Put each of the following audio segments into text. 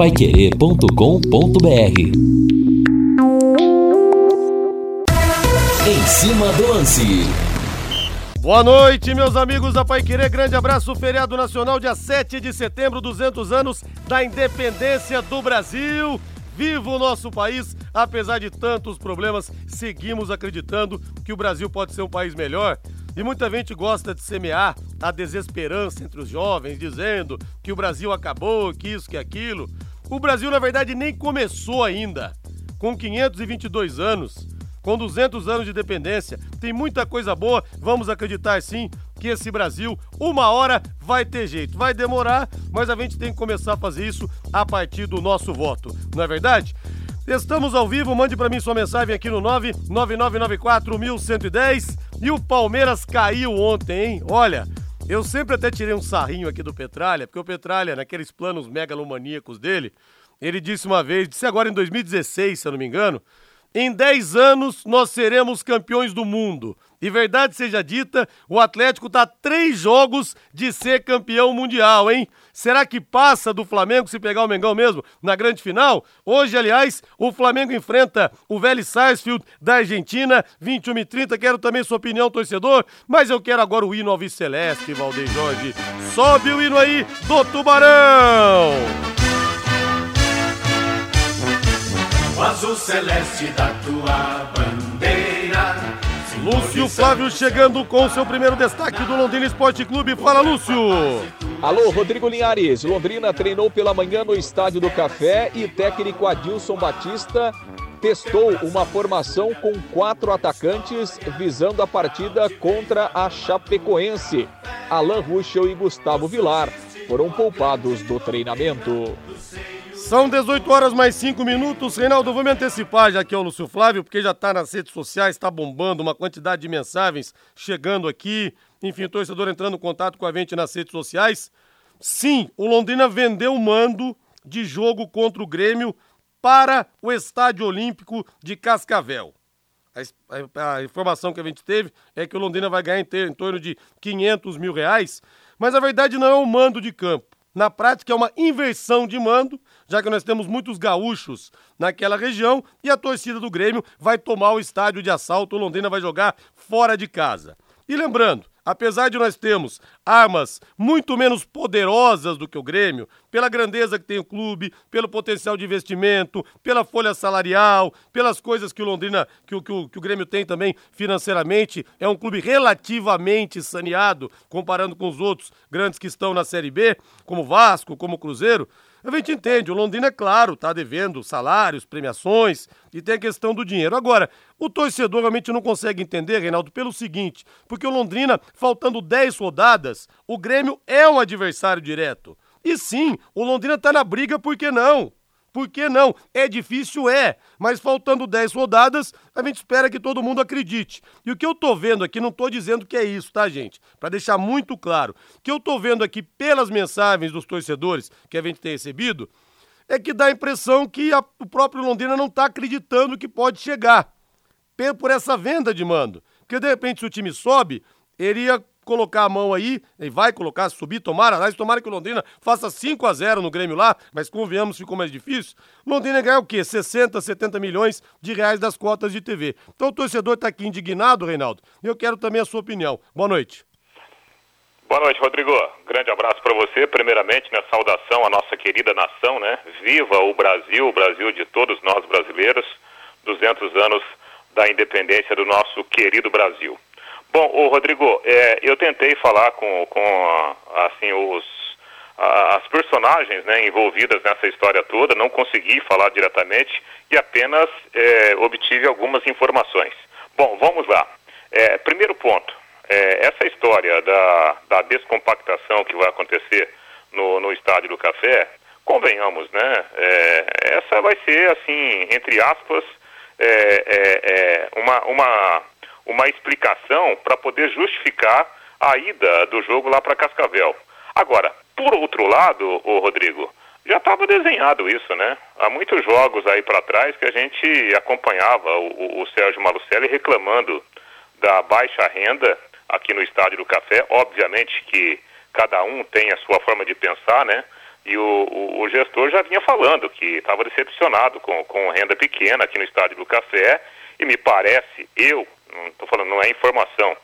paiquerê.com.br Em cima do lance. Boa noite, meus amigos da Pai Querer. Grande abraço. Feriado Nacional, dia 7 de setembro, 200 anos da independência do Brasil. Viva o nosso país! Apesar de tantos problemas, seguimos acreditando que o Brasil pode ser um país melhor. E muita gente gosta de semear a desesperança entre os jovens, dizendo que o Brasil acabou, que isso, que aquilo. O Brasil, na verdade, nem começou ainda. Com 522 anos, com 200 anos de independência, tem muita coisa boa. Vamos acreditar sim que esse Brasil, uma hora, vai ter jeito. Vai demorar, mas a gente tem que começar a fazer isso a partir do nosso voto. Não é verdade? Estamos ao vivo, mande para mim sua mensagem aqui no 999941110. E o Palmeiras caiu ontem, hein? Olha, eu sempre até tirei um sarrinho aqui do Petralha, porque o Petralha, naqueles planos megalomaníacos dele, ele disse uma vez, disse agora em 2016, se eu não me engano, em 10 anos nós seremos campeões do mundo. E verdade seja dita, o Atlético está três jogos de ser campeão mundial, hein? Será que passa do Flamengo se pegar o Mengão mesmo na grande final? Hoje, aliás, o Flamengo enfrenta o Vélez Sarsfield da Argentina, 21 e 30. Quero também sua opinião, torcedor, mas eu quero agora o hino Alves Celeste, Valdeir Jorge. Sobe o hino aí do Tubarão! O azul celeste da tua bandeira. Lúcio Flávio chegando com seu primeiro destaque do Londrina Esporte Clube. Fala, Lúcio! Alô, Rodrigo Linhares. Londrina treinou pela manhã no Estádio do Café e técnico Adilson Batista testou uma formação com quatro atacantes visando a partida contra a Chapecoense. Alan Ruschel e Gustavo Vilar foram poupados do treinamento. São 18 horas mais 5 minutos. Reinaldo, vou me antecipar já aqui ao Lúcio Flávio, porque já está nas redes sociais, está bombando uma quantidade de mensagens chegando aqui. Enfim, o torcedor entrando em contato com a gente nas redes sociais. Sim, o Londrina vendeu o mando de jogo contra o Grêmio para o Estádio Olímpico de Cascavel. A, a, a, informação que a gente teve é que o Londrina vai ganhar em, ter, em torno de 500 mil reais, mas a verdade não é o mando de campo. Na prática, é uma inversão de mando, já que nós temos muitos gaúchos naquela região e a torcida do Grêmio vai tomar o estádio de assalto. O Londrina vai jogar fora de casa. E lembrando, apesar de nós termos armas muito menos poderosas do que o Grêmio, pela grandeza que tem o clube, pelo potencial de investimento, pela folha salarial, pelas coisas que o Londrina, que o, que o, que o Grêmio tem também financeiramente, é um clube relativamente saneado, comparando com os outros grandes que estão na Série B, como Vasco, como Cruzeiro. A gente entende, o Londrina, é claro, está devendo salários, premiações e tem a questão do dinheiro. Agora, o torcedor realmente não consegue entender, Reinaldo, pelo seguinte: porque o Londrina, faltando 10 rodadas, o Grêmio é um adversário direto. E sim, o Londrina está na briga, por que não? Por que não? É difícil, é. Mas faltando 10 rodadas, a gente espera que todo mundo acredite. E o que eu tô vendo aqui, não tô dizendo que é isso, tá, gente? Para deixar muito claro. O que eu tô vendo aqui pelas mensagens dos torcedores que a gente tem recebido, é que dá a impressão que a, o próprio Londrina não tá acreditando que pode chegar. Por essa venda de mando. Porque de repente, se o time sobe, ele ia colocar a mão aí, e vai colocar, subir, tomara, aliás, tomara que o Londrina faça 5 a 0 no Grêmio lá, mas convenhamos, ficou mais difícil. Londrina ganhar o quê? 60, 70 milhões de reais das cotas de TV. Então o torcedor está aqui indignado, Reinaldo, eu quero também a sua opinião. Boa noite. Boa noite, Rodrigo. Grande abraço para você. Primeiramente, minha saudação à nossa querida nação, né? Viva o Brasil, o Brasil de todos nós brasileiros. 200 anos da independência do nosso querido Brasil. Bom, o Rodrigo, é, eu tentei falar com, com assim, os, as personagens né, envolvidas nessa história toda, não consegui falar diretamente e apenas é, obtive algumas informações. Bom, vamos lá. É, primeiro ponto, é, essa história da, da descompactação que vai acontecer no, no Estádio do Café, convenhamos, né? É, essa vai ser, assim, entre aspas, é, uma, uma uma explicação para poder justificar a ida do jogo lá para Cascavel. Agora, por outro lado, o Rodrigo, já estava desenhado isso, né? Há muitos jogos aí para trás que a gente acompanhava o, o Sérgio Malucelli reclamando da baixa renda aqui no Estádio do Café. Obviamente que cada um tem a sua forma de pensar, né? E o, o, o gestor já vinha falando que estava decepcionado com, com renda pequena aqui no estádio do Café. E me parece, eu, não estou falando, não é informação,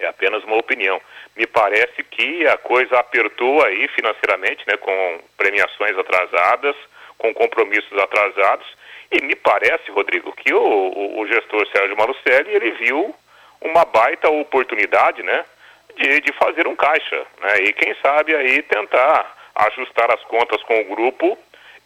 é apenas uma opinião. Me parece que a coisa apertou aí financeiramente, né, com premiações atrasadas, com compromissos atrasados. E me parece, Rodrigo, que o, o, o gestor Sérgio Malucelli, ele viu uma baita oportunidade, né, de, de fazer um caixa, né, e quem sabe aí tentar ajustar as contas com o grupo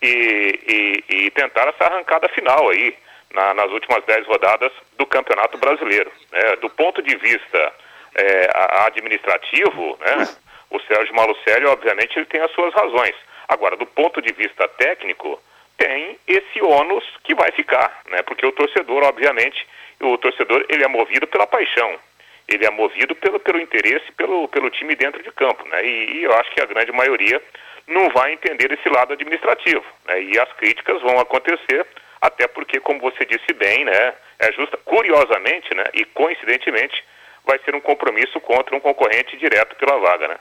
e, e, e tentar essa arrancada final aí, na, nas últimas dez rodadas do Campeonato Brasileiro. Né? Do ponto de vista é, administrativo, né, o Sérgio Malucelli, obviamente, ele tem as suas razões. Agora, do ponto de vista técnico, tem esse ônus que vai ficar, né? Porque o torcedor, obviamente, o torcedor ele é movido pela paixão, ele é movido pelo, pelo interesse pelo, pelo time dentro de campo, né? E, e eu acho que a grande maioria não vai entender esse lado administrativo, né? E as críticas vão acontecer, até porque, como você disse bem, né? É justa, curiosamente, né? E coincidentemente, vai ser um compromisso contra um concorrente direto pela vaga, né?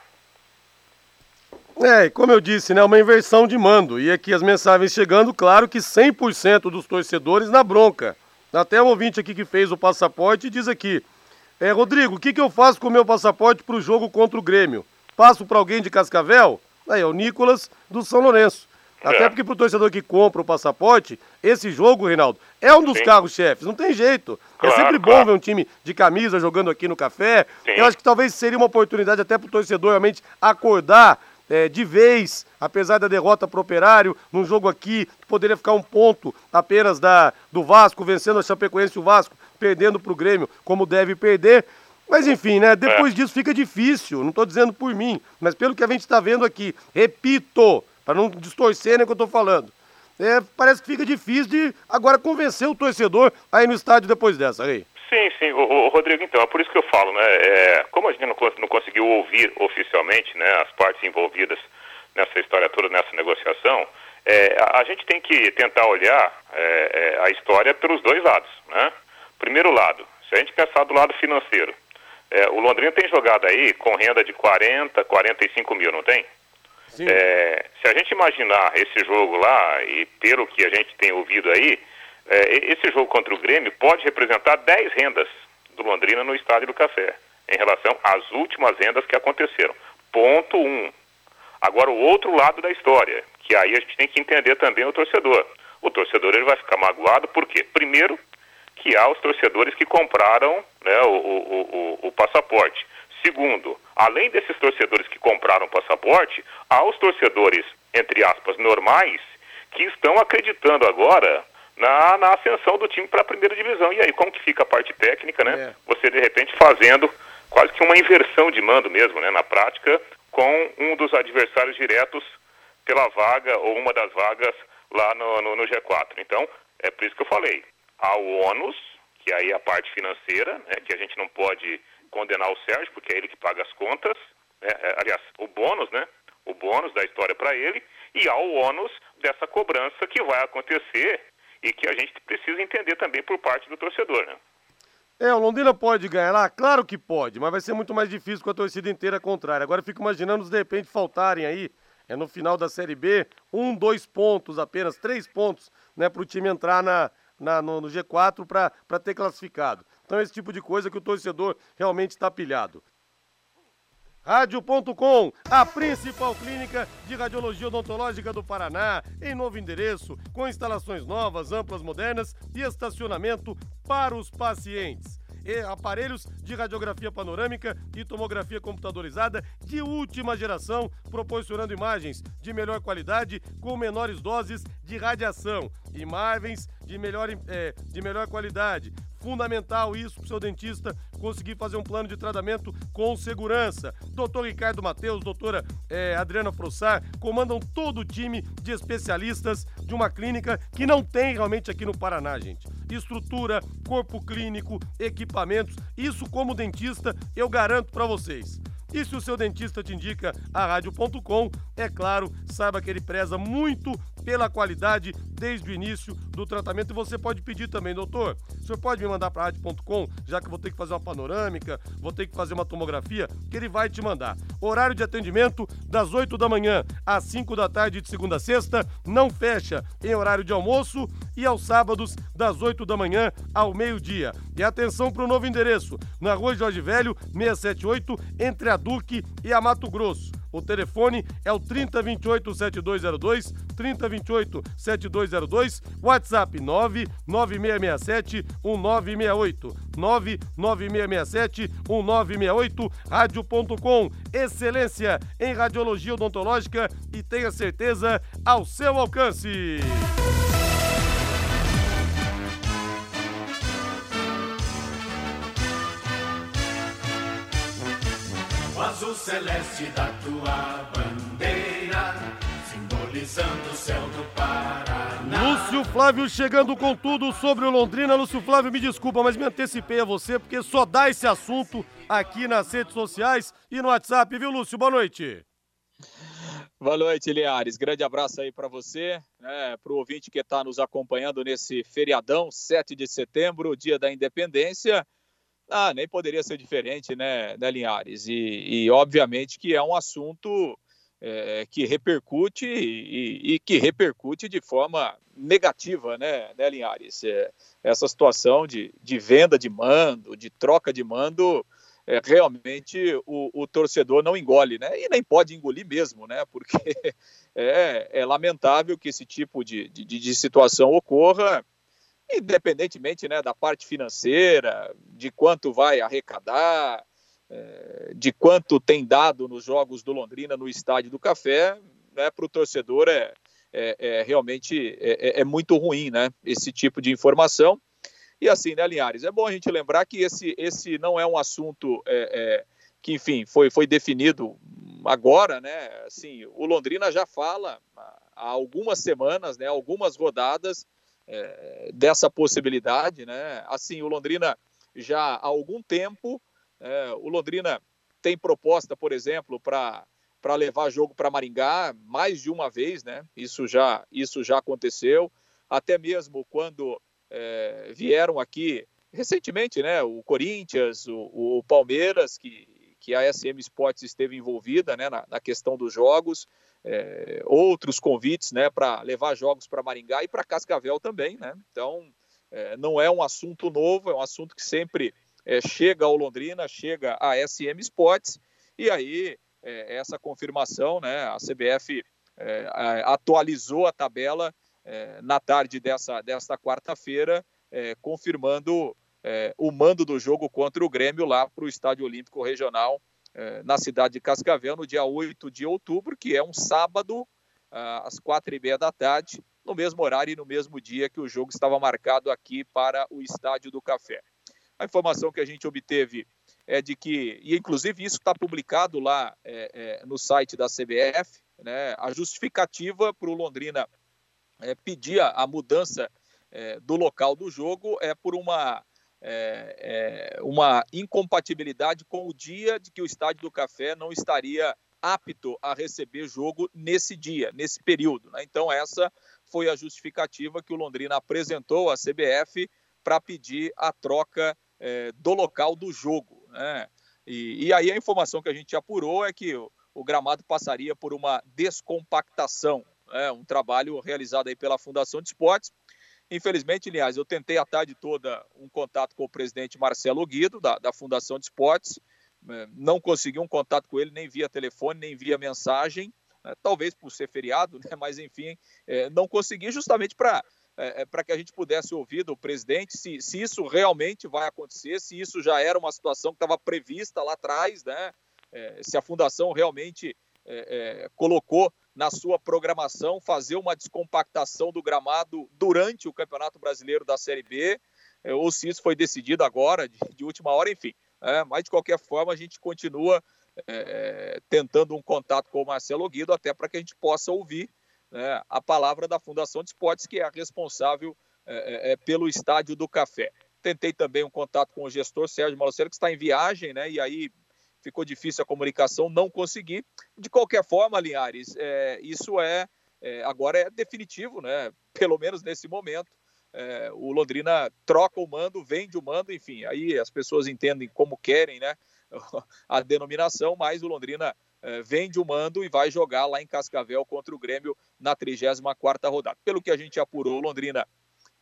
É, e como eu disse, né, uma inversão de mando. E aqui as mensagens chegando, claro que 100% dos torcedores na bronca. Até um ouvinte aqui que fez o passaporte diz aqui: é, Rodrigo, o que, que eu faço com o meu passaporte para o jogo contra o Grêmio? Passo para alguém de Cascavel? Aí é o Nicolas do São Lourenço. Até é. porque para o torcedor que compra o passaporte, esse jogo, Reinaldo, é um dos carros-chefes, não tem jeito. É claro, é sempre bom claro. ver um time de camisa jogando aqui no café. Sim. Eu acho que talvez seria uma oportunidade até para o torcedor realmente acordar é, de vez, apesar da derrota para o Operário, num jogo aqui, poderia ficar um ponto apenas da, do Vasco, vencendo a Chapecoense e o Vasco, perdendo para o Grêmio, como deve perder. Mas enfim, né? Depois é. disso fica difícil. Não estou dizendo por mim, mas pelo que a gente está vendo aqui. Repito, para não distorcer né, o que eu estou falando. É, parece que fica difícil de agora convencer o torcedor aí no estádio depois dessa, aí. Sim, sim, o, o, Rodrigo, então, é por isso que eu falo, né? É, como a gente não, não conseguiu ouvir oficialmente né, as partes envolvidas nessa história toda, nessa negociação, é, a, a, gente tem que tentar olhar é, é, a história pelos dois lados, né? Primeiro lado, se a gente pensar do lado financeiro, é, o Londrina tem jogado aí com renda de 40, 45 mil, não tem? É, se a gente imaginar esse jogo lá, e pelo que a gente tem ouvido aí, é, esse jogo contra o Grêmio pode representar 10 rendas do Londrina no Estádio do Café, em relação às últimas rendas que aconteceram. Ponto 1. Um. Agora, o outro lado da história, que aí a gente tem que entender também o torcedor. O torcedor ele vai ficar magoado, por quê? Primeiro, que há os torcedores que compraram né, o, o, o, o passaporte. Segundo, além desses torcedores que compraram passaporte, há os torcedores, entre aspas, normais, que estão acreditando agora na, na ascensão do time para a primeira divisão. E aí, como que fica a parte técnica, né? É. Você, de repente, fazendo quase que uma inversão de mando mesmo, né? Na prática, com um dos adversários diretos pela vaga ou uma das vagas lá no, no, no G4. Então, é por isso que eu falei. Há o ônus, que aí é a parte financeira, né? Que a gente não pode condenar o Sérgio, porque é ele que paga as contas. Né? É, aliás, o bônus, né? O bônus da história para ele. E há o ônus dessa cobrança que vai acontecer e que a gente precisa entender também por parte do torcedor, né? É, o Londrina pode ganhar lá? Claro que pode, mas vai ser muito mais difícil com a torcida inteira contrária. Agora eu fico imaginando se de repente faltarem aí, é no final da Série B, um, dois pontos apenas, três pontos, né, para o time entrar na, na no, no, G4 para ter classificado. Então esse tipo de coisa que o torcedor realmente está pilhado. Rádio.com, a principal clínica de radiologia odontológica do Paraná, em novo endereço, com instalações novas, amplas, modernas e estacionamento para os pacientes. E aparelhos de radiografia panorâmica e tomografia computadorizada de última geração, proporcionando imagens de melhor qualidade com menores doses de radiação. Imagens de melhor, é, de melhor qualidade, Fundamental isso para o seu dentista conseguir fazer um plano de tratamento com segurança. Doutor Ricardo Mateus, doutora eh, Adriana Frossar, comandam todo o time de especialistas de uma clínica que não tem realmente aqui no Paraná, gente. Estrutura, corpo clínico, equipamentos, isso como dentista eu garanto para vocês. E se o seu dentista te indica a rádio.com, é claro, saiba que ele preza muito pela qualidade desde o início do tratamento. E você pode pedir também, doutor. O senhor pode me mandar para rádio.com, já que eu vou ter que fazer uma panorâmica, vou ter que fazer uma tomografia, que ele vai te mandar. Horário de atendimento das 8 da manhã às 5 da tarde de segunda a sexta, não fecha em horário de almoço e aos sábados das 8 da manhã ao meio-dia. E atenção para o novo endereço, na Rua Jorge Velho, 678, entre a Duque e a Mato Grosso. O telefone é o 3028-7202, 3028-7202, WhatsApp 99667-1968, 99667-1968, rádio.com, excelência em radiologia odontológica e tenha certeza ao seu alcance. Celeste da tua bandeira, simbolizando o céu do Paraná. Lúcio Flávio chegando com tudo sobre o Londrina. Lúcio Flávio, me desculpa, mas me antecipei a você porque só dá esse assunto aqui nas redes sociais e no WhatsApp, viu, Lúcio? Boa noite. Boa noite, Liares. Grande abraço aí para você, né, para o ouvinte que está nos acompanhando nesse feriadão, 7 de setembro, dia da independência. Ah, nem poderia ser diferente, né, né Linhares? E, e obviamente que é um assunto é, que repercute e, e, que repercute de forma negativa, né, né Linhares? É, essa situação de, de venda de mando, de troca de mando, é, realmente o, o, torcedor não engole, né? E nem pode engolir mesmo, né? Porque é, é lamentável que esse tipo de, de, de situação ocorra independentemente né, da parte financeira, de quanto vai arrecadar, é, de quanto tem dado nos jogos do Londrina no Estádio do Café, né, para o torcedor é, é, é realmente é, é, é, muito ruim né, esse tipo de informação. E assim, né, Linhares, é bom a gente lembrar que esse, esse não é um assunto é, que, enfim, foi, foi definido agora, né? Assim, o Londrina já fala há algumas semanas, né, algumas rodadas, é, dessa possibilidade, né? Assim, o Londrina já há algum tempo, é, o Londrina tem proposta, por exemplo, para para levar jogo para Maringá mais de uma vez, né? Isso já isso já aconteceu, até mesmo quando é, vieram aqui recentemente, né? O Corinthians, o, o Palmeiras, que que a SM Sports esteve envolvida, né? Na, na questão dos jogos é, outros convites né, para levar jogos para Maringá e para Cascavel também. Né? Então, é, não é um assunto novo, é um assunto que sempre é, chega ao Londrina, chega à SM Sports, e aí é, essa confirmação, né, a CBF é, atualizou a tabela é, na tarde dessa, desta quarta-feira, confirmando o mando do jogo contra o Grêmio lá para o Estádio Olímpico Regional na cidade de Cascavel, no dia 8 de outubro, que é um sábado, ah, às quatro e meia da tarde, no mesmo horário e no mesmo dia que o jogo estava marcado aqui para o Estádio do Café. A informação que a gente obteve é de que, e inclusive isso está publicado lá é, é, no site da CBF, né, a justificativa para o Londrina é, pedir a, mudança do local do jogo é por uma é, é, uma incompatibilidade com o dia de que o Estádio do Café não estaria apto a receber jogo nesse dia, nesse período. Né? Então, essa foi a justificativa que o Londrina apresentou à CBF para pedir a troca é, do local do jogo. Né? E, e, aí a informação que a gente apurou é que o, o gramado passaria por uma descompactação, né? um trabalho realizado aí pela Fundação de Esportes, Infelizmente, aliás, eu tentei a tarde toda um contato com o presidente Marcelo Guido, da, da Fundação de Esportes, é, não consegui um contato com ele nem via telefone, nem via mensagem, né? talvez por ser feriado, né? mas enfim, é, não consegui justamente para é, para que a gente pudesse ouvir do presidente se, se isso realmente vai acontecer, se isso já era uma situação que estava prevista lá atrás, né? É, se a fundação realmente é, é, colocou na sua programação fazer uma descompactação do gramado durante o Campeonato Brasileiro da Série B, é, ou se isso foi decidido agora, de, de última hora, enfim. É, mas, de qualquer forma, a gente continua é, tentando um contato com o Marcelo Guido, até para que a gente possa ouvir né, a palavra da Fundação de Esportes, que é a responsável é, pelo Estádio do Café. Tentei também um contato com o gestor Sérgio Maloceiro, que está em viagem, né, e aí ficou difícil a comunicação, não consegui. De qualquer forma, Linhares, é, isso é, é, agora é definitivo, né? Pelo menos nesse momento. É, o Londrina troca o mando, vende o mando, enfim, aí as pessoas entendem como querem, né? A denominação, mas o Londrina é, vende o mando e vai jogar lá em Cascavel contra o Grêmio na 34 rodada. Pelo que a gente apurou, o Londrina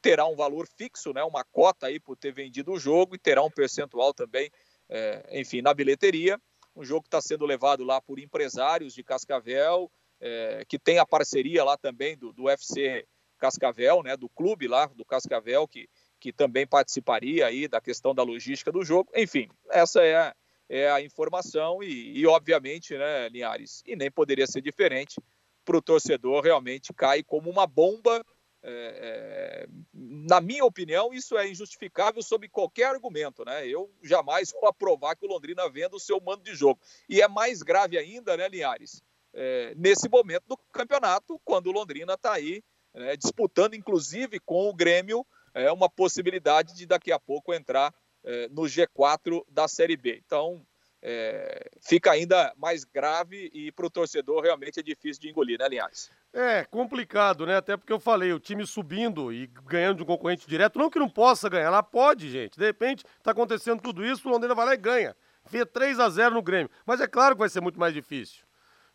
terá um valor fixo, né? Uma cota aí por ter vendido o jogo e terá um percentual também, é, enfim, na bilheteria. Um jogo que está sendo levado lá por empresários de Cascavel, é, que tem a parceria lá também do, do UFC Cascavel, né, do clube lá do Cascavel, que, que também participaria aí da questão da logística do jogo. Enfim, essa é a, é a informação e, e, obviamente, né, Linhares, e nem poderia ser diferente, para o torcedor realmente cai como uma bomba. É, é, na minha opinião, isso é injustificável sob qualquer argumento, né? Eu jamais vou aprovar que o Londrina venda o seu mando de jogo. E é mais grave ainda, né, Linhares? É, nesse momento do campeonato, quando o Londrina está aí né, disputando inclusive com o Grêmio é, uma possibilidade de daqui a pouco entrar é, no G4 da Série B. Então é, fica ainda mais grave e para o torcedor realmente é difícil de engolir, né, Linhares? É complicado, né? Até porque eu falei, o time subindo e ganhando de um concorrente direto, não que não possa ganhar, lá pode, gente. De repente, está acontecendo tudo isso, o Londrina vai lá e ganha. Vê 3 a 0 no Grêmio. Mas é claro que vai ser muito mais difícil.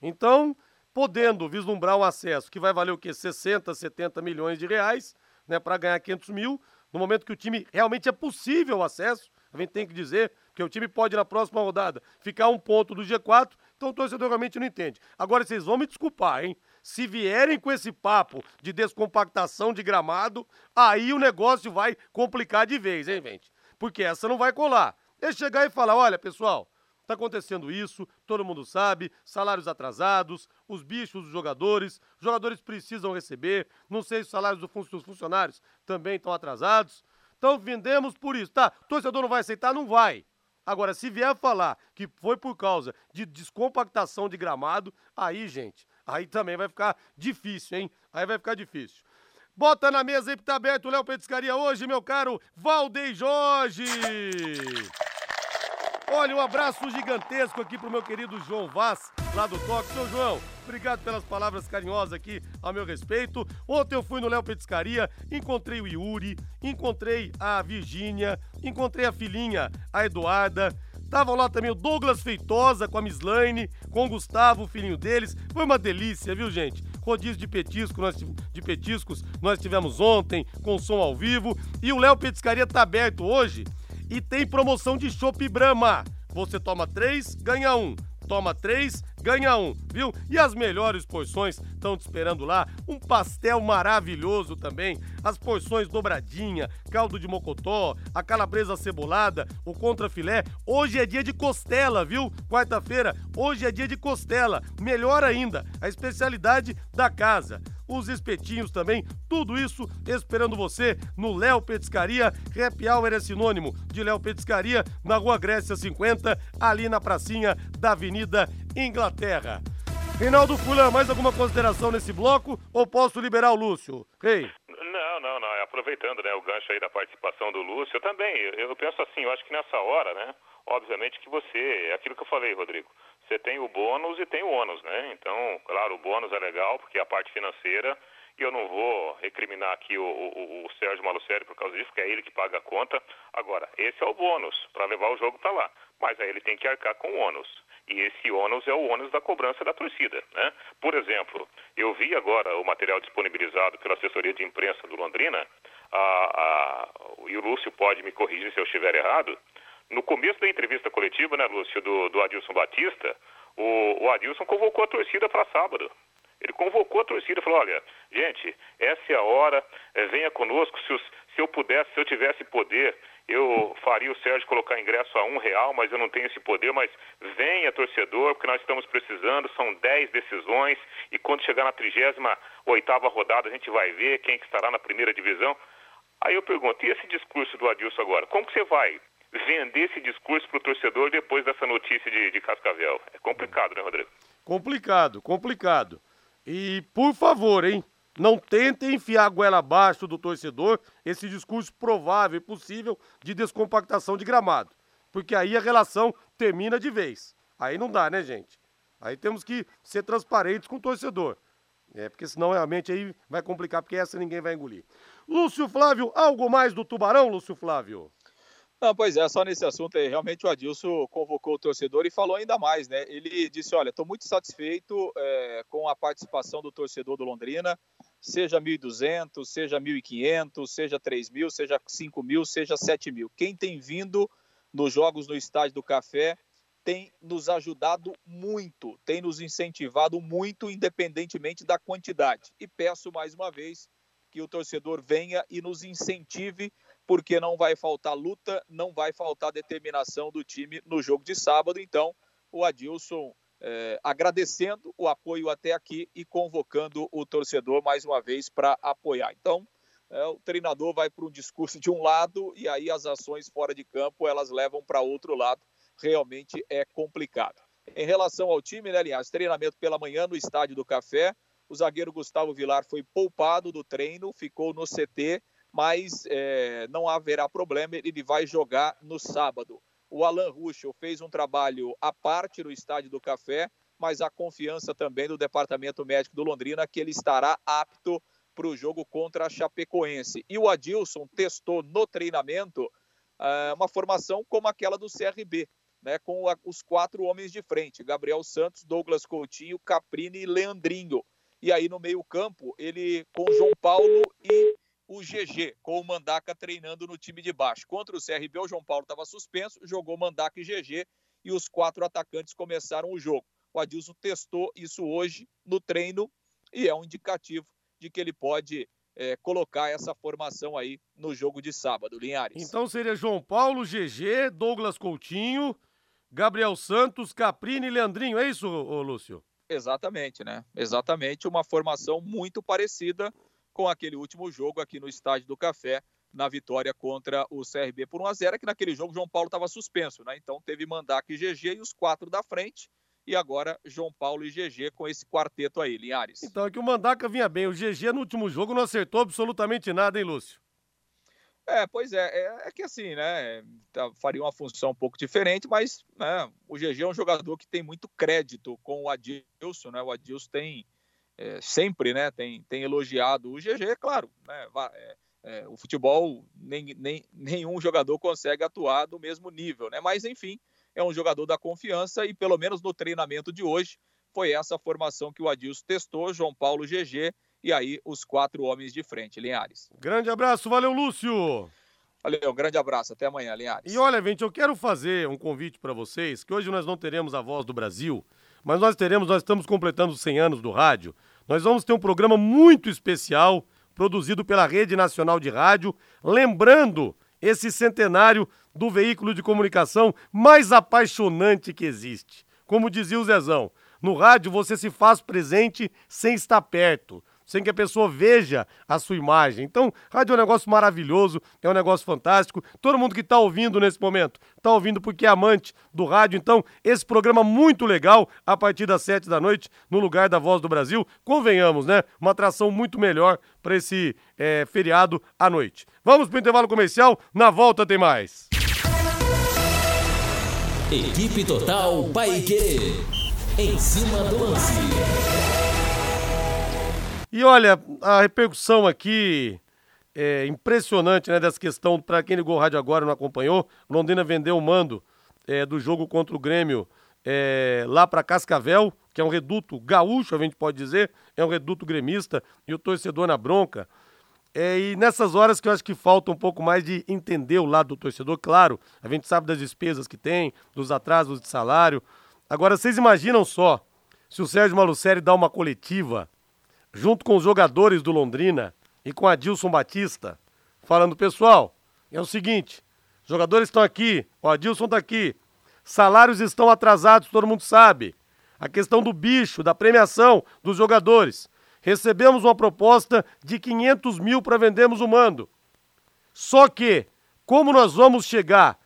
Então, podendo vislumbrar um acesso que vai valer o quê? 60, 70 milhões de reais, né, para ganhar 500 mil, no momento que o time realmente é possível o acesso, a gente tem que dizer que o time pode na próxima rodada ficar um ponto do G4, então o torcedor realmente não entende. Agora vocês vão me desculpar, hein? Se vierem com esse papo de descompactação de gramado, aí o negócio vai complicar de vez, hein, gente? Porque essa não vai colar. É chegar e falar, olha, pessoal, Está acontecendo isso, todo mundo sabe, salários atrasados, os bichos dos jogadores, jogadores precisam receber, não sei se os salários dos funcionários também estão atrasados. Então vendemos por isso. Tá, torcedor não vai aceitar? Não vai. Agora, se vier falar que foi por causa de descompactação de gramado, aí, gente, aí também vai ficar difícil, hein? Aí vai ficar difícil. Bota na mesa aí que tá aberto o Léo Petiscaria hoje, meu caro Valdem Jorge! Olha, um abraço gigantesco aqui pro meu querido João Vaz, lá do Toque. Seu João, obrigado pelas palavras carinhosas aqui a meu respeito. Ontem eu fui no Léo Petiscaria, encontrei o Yuri, encontrei a Virgínia, encontrei a filhinha, a Eduarda. Estavam lá também o Douglas Feitosa com a Mislaine, com o Gustavo, o filhinho deles. Foi uma delícia, viu, gente? Rodízio de, petisco, nós, de petiscos nós tivemos ontem, com som ao vivo. E o Léo Petiscaria tá aberto hoje e tem promoção de Chopp Brahma. Você toma três, ganha um. Toma três, ganha um, viu? E as melhores porções estão te esperando lá. Um pastel maravilhoso também. As porções dobradinha, caldo de mocotó, a calabresa cebolada, o contrafilé. Hoje é dia de costela, viu? Quarta-feira, hoje é dia de costela. Melhor ainda, a especialidade da casa os espetinhos também, tudo isso esperando você no Léo Petiscaria. Happy Hour é sinônimo de Léo Petiscaria, na Rua Grécia 50, ali na pracinha da Avenida Inglaterra. Reinaldo Fulan, mais alguma consideração nesse bloco ou posso liberar o Lúcio? Rei. Não, não, não. É aproveitando né, o gancho aí da participação do Lúcio, eu também, eu penso assim, eu acho que nessa hora, né, obviamente que você, é aquilo que eu falei, Rodrigo, você tem o bônus e tem o ônus, né? Então, claro, o bônus é legal porque é a parte financeira e eu não vou recriminar aqui o, o, o Sérgio Malucelli por causa disso, porque é ele que paga a conta. Agora, esse é o bônus para levar o jogo para lá, mas aí ele tem que arcar com o ônus. E esse ônus é o ônus da cobrança da torcida, né? Por exemplo, eu vi agora o material disponibilizado pela assessoria de imprensa do Londrina, a, a, e o Lúcio pode me corrigir se eu estiver errado, no começo da entrevista coletiva, né, Lúcio, do, do Adilson Batista, o, o Adilson convocou a torcida para sábado. Ele convocou a torcida e falou: olha, gente, essa é a hora, é, venha conosco. Se, os, se, eu pudesse, se eu tivesse poder, eu faria o Sérgio colocar ingresso a um real, mas eu não tenho esse poder. Mas venha, torcedor, porque nós estamos precisando. São dez decisões e quando chegar na 38 oitava rodada, a gente vai ver quem que estará na primeira divisão. Aí eu pergunto: e esse discurso do Adilson agora? Como que você vai vender esse discurso para o torcedor depois dessa notícia de, de Cascavel. É complicado, né, Rodrigo? Complicado, complicado. E, por favor, hein, não tentem enfiar a goela abaixo do torcedor esse discurso provável e possível de descompactação de gramado. Porque aí a relação termina de vez. Aí não dá, né, gente? Aí temos que ser transparentes com o torcedor. É, porque senão realmente aí vai complicar, porque essa ninguém vai engolir. Lúcio Flávio, algo mais do Tubarão, Lúcio Flávio? Não, pois é, só nesse assunto aí, realmente o Adilson convocou o torcedor e falou ainda mais, né? Ele disse, olha, estou muito satisfeito é, com a participação do torcedor do Londrina, seja 1.200, seja 1.500, seja 3.000, seja 5.000, seja 7.000. Quem tem vindo nos jogos no Estádio do Café tem nos ajudado muito, tem nos incentivado muito, independentemente da quantidade. E peço mais uma vez que o torcedor venha e nos incentive porque não vai faltar luta, não vai faltar determinação do time no jogo de sábado. Então, o Adilson é, agradecendo o apoio até aqui e convocando o torcedor mais uma vez para apoiar. Então, é, o treinador vai para um discurso de um lado e aí as ações fora de campo elas levam para outro lado. Realmente é complicado. Em relação ao time, né, aliás, treinamento pela manhã no Estádio do Café. O zagueiro Gustavo Vilar foi poupado do treino, ficou no CT mas é, não haverá problema, ele vai jogar no sábado. O Alan Ruschel fez um trabalho à parte no Estádio do Café, mas a confiança também do Departamento Médico do Londrina que ele estará apto para o jogo contra a Chapecoense. E o Adilson testou no treinamento uh, uma formação como aquela do CRB, né, com a, os quatro homens de frente: Gabriel Santos, Douglas Coutinho, Caprini e Leandrinho. E aí no meio-campo, ele com João Paulo e o GG, com o Mandaca treinando no time de baixo. Contra o CRB, o João Paulo estava suspenso, jogou Mandaca e GG e os quatro atacantes começaram o jogo. O Adilson testou isso hoje no treino e é um indicativo de que ele pode é, colocar essa formação aí no jogo de sábado, Linhares. Então seria João Paulo, GG, Douglas Coutinho, Gabriel Santos, Caprini e Leandrinho, é isso, Lúcio? Exatamente, né? Exatamente, uma formação muito parecida com aquele último jogo aqui no Estádio do Café, na vitória contra o CRB por 1 a 0 que naquele jogo João Paulo estava suspenso, né? Então teve Mandaca e GG e os quatro da frente. E agora João Paulo e GG com esse quarteto aí, Linhares. Então é que o Mandaca vinha bem. O GG no último jogo não acertou absolutamente nada, hein, Lúcio? É, pois é, é, é, que assim, né, tá, faria uma função um pouco diferente, mas né, o GG é um jogador que tem muito crédito com o Adilson, né, o Adilson tem é, sempre né, tem, tem elogiado o GG, é claro, né, é, é, o futebol, nem, nem, nenhum jogador consegue atuar do mesmo nível, né? Mas enfim, é um jogador da confiança e pelo menos no treinamento de hoje foi essa formação que o Adilson testou, João Paulo GG e aí os quatro homens de frente, Linhares. Grande abraço, valeu Lúcio! Valeu, um grande abraço, até amanhã, Linhares. E olha, gente, eu quero fazer um convite para vocês, que hoje nós não teremos a voz do Brasil, mas nós teremos, nós estamos completando os 100 anos do rádio. Nós vamos ter um programa muito especial, produzido pela Rede Nacional de Rádio, lembrando esse centenário do veículo de comunicação mais apaixonante que existe. Como dizia o Zezão, no rádio você se faz presente sem estar perto sem que a pessoa veja a sua imagem. Então, rádio é um negócio maravilhoso, é um negócio fantástico. Todo mundo que está ouvindo nesse momento, está ouvindo porque é amante do rádio. Então, esse programa muito legal, a partir das sete da noite, no lugar da Voz do Brasil. Convenhamos, né? Uma atração muito melhor para esse é, feriado à noite. Vamos para o intervalo comercial, na volta tem mais. Equipe Total Paique. Em cima do lance. E olha, a repercussão aqui é impressionante, né, dessa questão. Para quem ligou o rádio agora e não acompanhou, Londrina vendeu o mando é, do jogo contra o Grêmio é, lá para Cascavel, que é um reduto gaúcho, a gente pode dizer, é um reduto gremista, e o torcedor na bronca. É, e nessas horas que eu acho que falta um pouco mais de entender o lado do torcedor, claro, a gente sabe das despesas que tem, dos atrasos de salário. Agora, vocês imaginam só, se o Sérgio Malucelli dá uma coletiva junto com os jogadores do Londrina e com Adilson Batista, falando: pessoal, é o seguinte, jogadores estão aqui, o Adilson está aqui, salários estão atrasados, todo mundo sabe. A questão do bicho, da premiação dos jogadores. Recebemos uma proposta de 500 mil para vendermos o mando. Só que, como nós vamos chegar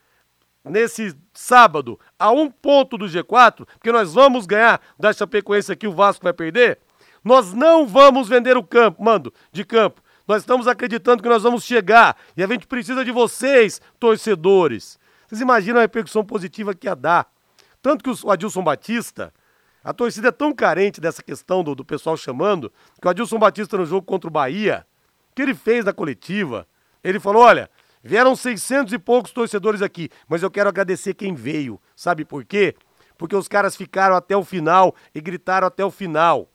nesse sábado a um ponto do G4, porque nós vamos ganhar da Chapecoense aqui, o Vasco vai perder, nós não vamos vender o campo, mando, de campo. Nós estamos acreditando que nós vamos chegar e a gente precisa de vocês, torcedores. Vocês imaginam a repercussão positiva que ia dar? Tanto que o Adilson Batista, A torcida é tão carente dessa questão do, do pessoal chamando, que o Adilson Batista no jogo contra o Bahia, que ele fez na coletiva, ele falou: olha, vieram 600 e poucos torcedores aqui, mas eu quero agradecer quem veio. Sabe por quê? Porque os caras ficaram até o final e gritaram até o final.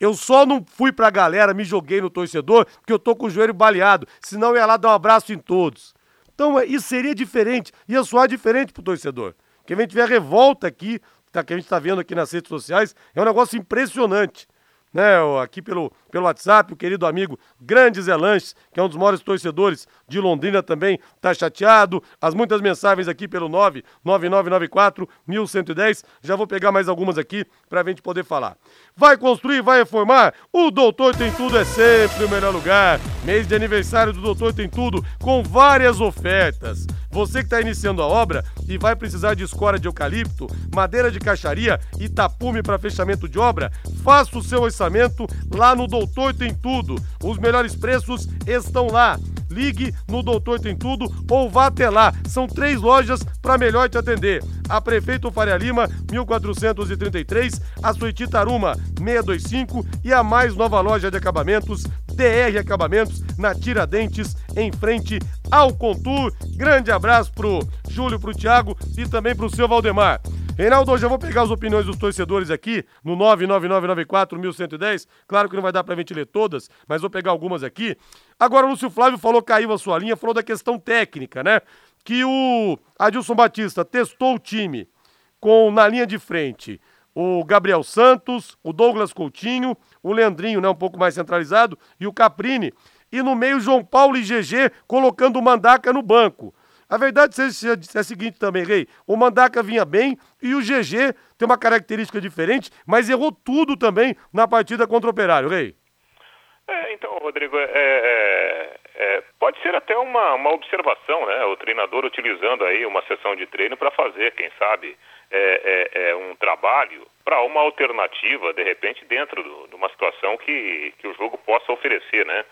Eu só não fui pra galera, me joguei no torcedor, porque eu tô com o joelho baleado. Senão eu ia lá dar um abraço em todos. Então isso seria diferente, ia soar diferente pro torcedor. Que a gente tiver revolta aqui, tá, que a gente está vendo aqui nas redes sociais, é um negócio impressionante. Né, aqui pelo, pelo WhatsApp, o querido amigo Grande Zé Lanches, que é um dos maiores torcedores de Londrina também, tá chateado. As muitas mensagens aqui pelo 99994 1110. Já vou pegar mais algumas aqui para a gente poder falar. Vai construir, vai reformar? O Doutor Tem Tudo é sempre o melhor lugar. Mês de aniversário do Doutor Tem Tudo, com várias ofertas. Você que está iniciando a obra e vai precisar de escora de eucalipto, madeira de caixaria e tapume para fechamento de obra, faça o seu orçamento lá no Doutor Tem Tudo. Os melhores preços estão lá ligue no Doutor Tem Tudo ou vá até lá. São três lojas para melhor te atender. A Prefeito Faria Lima, 1433, a Suíti Taruma, 625 e a mais nova loja de acabamentos, DR Acabamentos, na Tiradentes, em frente ao Contur. Grande abraço pro Júlio, pro Thiago e também pro seu Valdemar. Reinaldo, hoje eu vou pegar as opiniões dos torcedores aqui no 99994-1110. Claro que não vai dar gente ler todas, mas vou pegar algumas aqui. Agora, o Lúcio Flávio falou, caiu a sua linha, falou da questão técnica, né? Que o Adilson Batista testou o time com, na linha de frente, o Gabriel Santos, o Douglas Coutinho, o Leandrinho, né, um pouco mais centralizado, e o Caprini. E no meio, João Paulo e GG colocando o Mandaca no banco. A verdade é a seguinte também, Rei. O Mandaca vinha bem e o GG tem uma característica diferente, mas errou tudo também na partida contra o Operário, Rei. É, então, Rodrigo, é, é, é, pode ser até uma, uma observação, né? O treinador utilizando aí uma sessão de treino para fazer, quem sabe, é, é, um trabalho para uma alternativa, de repente, dentro do, de uma situação que, que o jogo possa oferecer, né?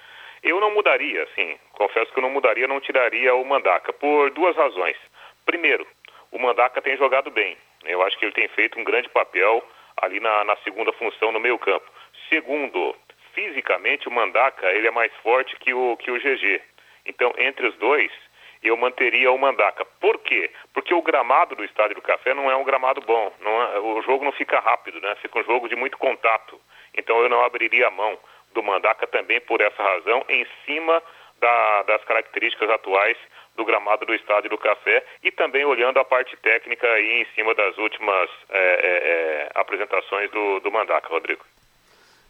Eu não mudaria, assim, confesso que eu não mudaria, não tiraria o Mandaca, por duas razões. Primeiro, o Mandaca tem jogado bem. Eu acho que ele tem feito um grande papel ali na, na segunda função no meio campo. Segundo, fisicamente o Mandaca ele é mais forte que o, que o GG. Então, entre os dois, eu manteria o Mandaca. Por quê? Porque o gramado do Estádio do Café não é um gramado bom. É, o jogo não fica rápido, né? Fica um jogo de muito contato. Então eu não abriria a mão do Mandaca também por essa razão, em cima da, das características atuais do gramado do Estádio do Café e também olhando a parte técnica aí em cima das últimas é, é, apresentações do, do Mandaca, Rodrigo.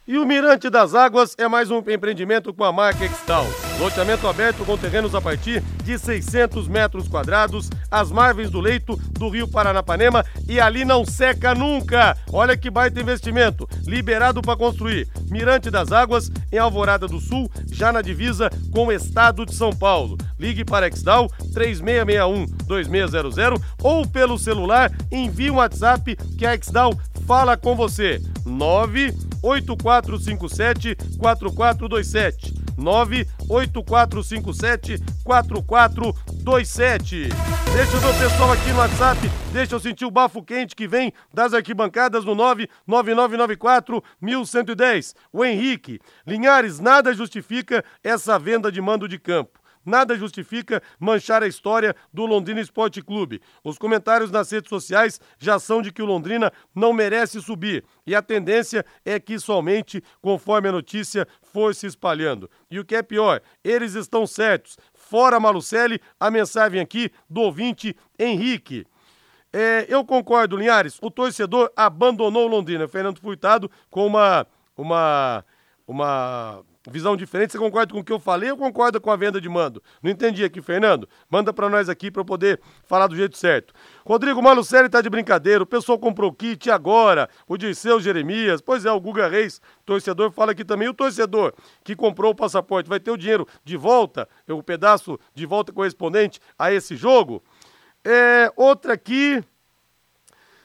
E o Mirante das Águas é mais um empreendimento com a marca Extal. Loteamento aberto com terrenos a partir de 600 metros quadrados, às margens do leito do Rio Paranapanema e ali não seca nunca. Olha que baita investimento, liberado para construir. Mirante das Águas em Alvorada do Sul, já na divisa com o estado de São Paulo. Ligue para Exdal 3661-2600 ou pelo celular envie um WhatsApp que a Exdal fala com você. 98457 4427. 98457 4427. Deixa o meu pessoal aqui no WhatsApp, deixa eu sentir o bafo quente que vem das arquibancadas no 99994 1110. O Henrique, Linhares, nada justifica essa venda de mando de campo. Nada justifica manchar a história do Londrina Esporte Clube. Os comentários nas redes sociais já são de que o Londrina não merece subir. E a tendência é que isso aumente conforme a notícia for se espalhando. E o que é pior, eles estão certos. Fora Malucelli, a mensagem aqui do ouvinte Henrique. É, eu concordo, Linhares. O torcedor abandonou Londrina. Fernando Furtado com uma, uma, uma visão diferente. Você concorda com o que eu falei ou concorda com a venda de mando? Não entendi aqui, Fernando. Manda para nós aqui para eu poder falar do jeito certo. Rodrigo Malucelli tá de brincadeira. O pessoal comprou kit agora. O Dirceu Jeremias. Pois é, o Guga Reis, torcedor, fala aqui também. O torcedor que comprou o passaporte vai ter o dinheiro de volta, o pedaço de volta correspondente a esse jogo. É, outra aqui.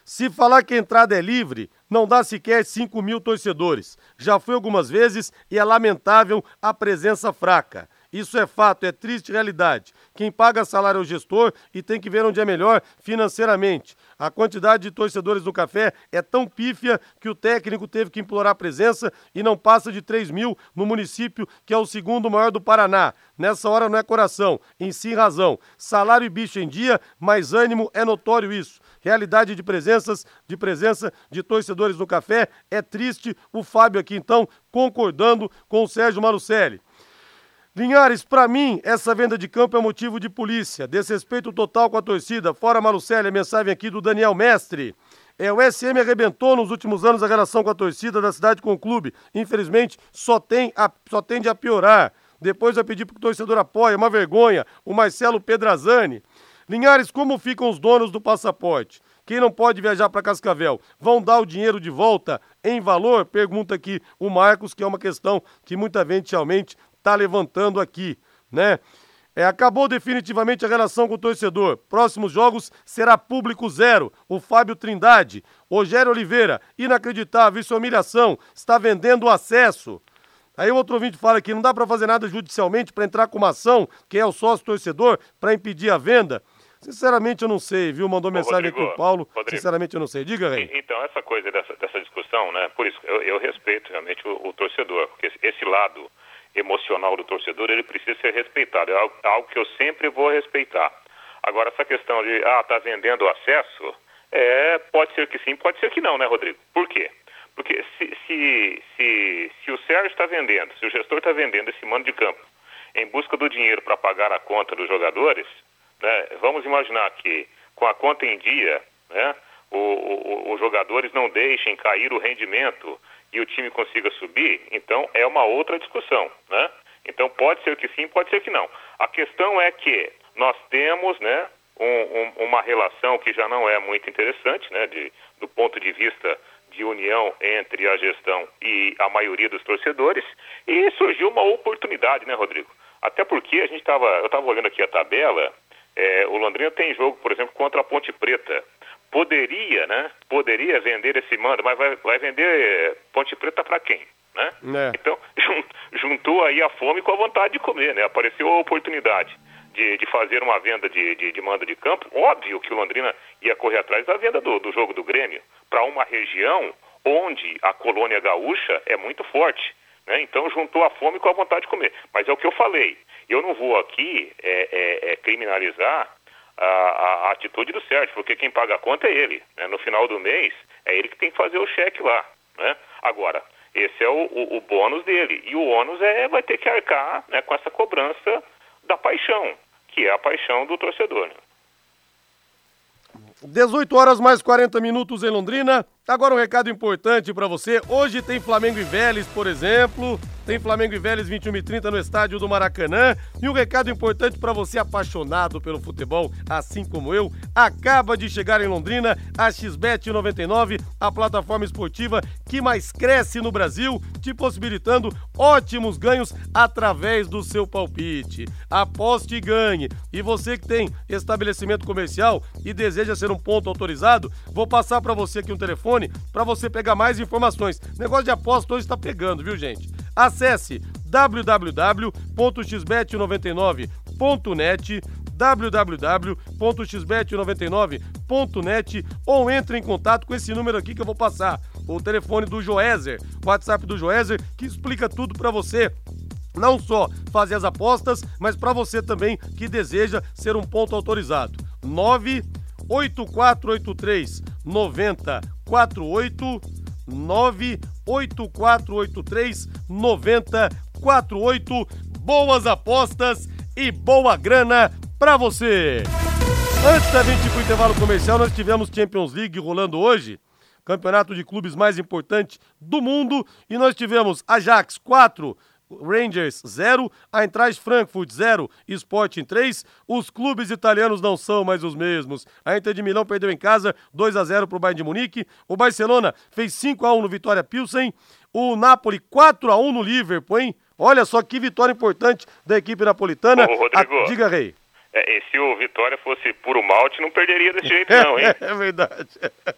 Se falar que a entrada é livre, não dá sequer 5 mil torcedores. Já fui algumas vezes e é lamentável a presença fraca. Isso é fato, é triste realidade. Quem paga salário é o gestor e tem que ver onde é melhor financeiramente. A quantidade de torcedores no café é tão pífia que o técnico teve que implorar presença e não passa de 3 mil no município, que é o segundo maior do Paraná. Nessa hora não é coração, em si razão. Salário e bicho em dia, mas ânimo é notório isso. Realidade de presenças, de presença de torcedores no café é triste. O Fábio aqui então concordando com o Sérgio Malucelli. Linhares, para mim, essa venda de campo é motivo de polícia. Desrespeito total com a torcida. Fora Malucelli, a mensagem aqui do Daniel Mestre. É, o SM arrebentou nos últimos anos a relação com a torcida da cidade com o clube. Infelizmente, só, tem a, só tende a piorar. Depois vai pedir para o torcedor apoie. Uma vergonha. O Marcelo Pedrazani. Linhares, como ficam os donos do passaporte? Quem não pode viajar para Cascavel, vão dar o dinheiro de volta em valor? Pergunta aqui o Marcos, que é uma questão que muita gente realmente está levantando aqui, né? É, acabou definitivamente a relação com o torcedor. Próximos jogos será público zero. O Fábio Trindade, Rogério Oliveira, inacreditável, isso é humilhação, está vendendo acesso. Aí o outro ouvinte fala que não dá para fazer nada judicialmente para entrar com uma ação, que é o sócio torcedor, para impedir a venda. Sinceramente eu não sei, viu? Mandou mensagem Rodrigo, aqui o Paulo. Rodrigo, Sinceramente eu não sei. Diga, Rei. Então, essa coisa dessa, dessa discussão, né? Por isso, eu, eu respeito realmente o, o torcedor, porque esse lado emocional do torcedor, ele precisa ser respeitado. É algo, é algo que eu sempre vou respeitar. Agora, essa questão de, ah, tá vendendo acesso, é, pode ser que sim, pode ser que não, né, Rodrigo? Por quê? Porque se, se, se, se o Sérgio está vendendo, se o gestor está vendendo esse mando de campo em busca do dinheiro para pagar a conta dos jogadores, né, vamos imaginar que com a conta em dia, né, o, o, os jogadores não deixem cair o rendimento e o time consiga subir, então é uma outra discussão, né? Então pode ser que sim, pode ser que não. A questão é que nós temos, né, um, um, uma relação que já não é muito interessante, né, de, do ponto de vista de união entre a gestão e a maioria dos torcedores, e surgiu uma oportunidade, né, Rodrigo? Até porque a gente estava, eu estava olhando aqui a tabela, é, o Londrina tem jogo, por exemplo, contra a Ponte Preta poderia, né? Poderia vender esse mando, mas vai, vai vender Ponte Preta para quem? Né? É. Então, juntou aí a fome com a vontade de comer, né? Apareceu a oportunidade de, de fazer uma venda de, de, de mando de campo. Óbvio que o Londrina ia correr atrás da venda do, do jogo do Grêmio para uma região onde a colônia gaúcha é muito forte. Né? Então, juntou a fome com a vontade de comer. Mas é o que eu falei. Eu não vou aqui é, é, é criminalizar a, a, atitude do Sérgio, porque quem paga a conta é ele. Né? No final do mês, é ele que tem que fazer o cheque lá. Né? Agora, esse é o, o, o, bônus dele. E o ônus é vai ter que arcar né, com essa cobrança da paixão, que é a paixão do torcedor. Né? 18 horas mais 40 minutos em Londrina. Agora um recado importante para você. Hoje tem Flamengo e Vélez, por exemplo. Tem Flamengo e Vélez 21 e 30 no estádio do Maracanã. E um recado importante para você apaixonado pelo futebol, assim como eu. Acaba de chegar em Londrina a XBET 99, a plataforma esportiva que mais cresce no Brasil, te possibilitando ótimos ganhos através do seu palpite. Aposte e ganhe. E você que tem estabelecimento comercial e deseja ser um ponto autorizado, vou passar para você aqui um telefone para você pegar mais informações. Negócio de aposta hoje está pegando, viu, gente? Acesse www.xbet99.net www.xbet99.net ou entre em contato com esse número aqui que eu vou passar, o telefone do Joézer, o WhatsApp do Joézer, que explica tudo para você não só fazer as apostas, mas para você também que deseja ser um ponto autorizado. 98483 9048 98483 9048. Boas apostas e boa grana para você. Antes da gente ir pro intervalo comercial, nós tivemos Champions League rolando hoje, campeonato de clubes mais importante do mundo, e nós tivemos Ajax 4, Rangers 0, Eintracht Frankfurt 0, Sporting 3. Os clubes italianos não são mais os mesmos. A Inter de Milão perdeu em casa 2 a 0 para o Bayern de Munique. O Barcelona fez 5 a 1 no Vitória Pilsen. O Napoli 4 a 1 no Liverpool, hein? Olha só que vitória importante da equipe napolitana. Ô, Rodrigo, a... Diga, Rei. É, se o Vitória fosse puro malte, não perderia desse jeito, não, hein? é verdade.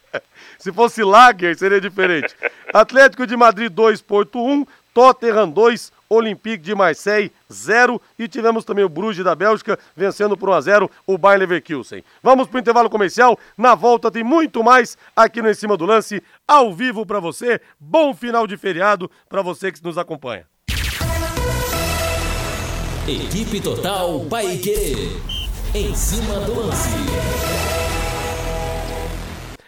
se fosse Lager, seria diferente. Atlético de Madrid 2, Porto 1, Tottenham 2, Olympique de Marseille 0 e tivemos também o Bruges da Bélgica vencendo por 1 a 0 o Bayer Leverkusen. Vamos para o intervalo comercial, na volta tem muito mais aqui no Em Cima do Lance, ao vivo para você. Bom final de feriado para você que nos acompanha. Equipe Total Paique. Em cima do lance.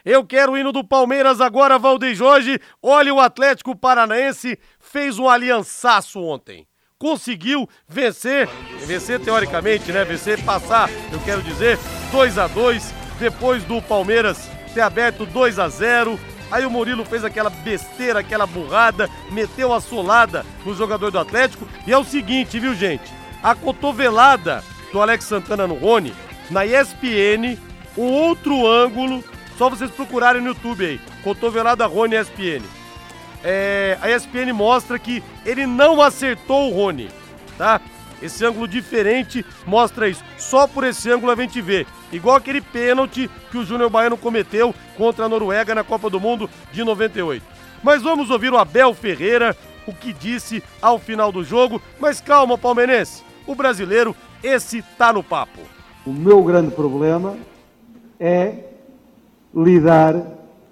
Eu quero o hino do Palmeiras agora, Valdeir Jorge. Olha, o Atlético Paranaense fez um aliançaço ontem. Conseguiu vencer, vencer teoricamente, né? Vencer, passar, eu quero dizer, 2 a 2 depois do Palmeiras ter aberto 2 a 0 Aí o Murilo fez aquela besteira, aquela burrada, meteu a solada no jogador do Atlético. E é o seguinte, viu, gente? A cotovelada do Alex Santana no Rony, na ESPN, um outro ângulo só vocês procurarem no YouTube aí, cotovelada Rony ESPN. É, a ESPN mostra que ele não acertou o Rony, tá? Esse ângulo diferente mostra isso. Só por esse ângulo a gente vê. Igual aquele pênalti que o Júnior Baiano cometeu contra a Noruega na Copa do Mundo de 98. Mas vamos ouvir o Abel Ferreira, o que disse ao final do jogo. Mas calma, palmeirense. O brasileiro, esse tá no papo. O meu grande problema é lidar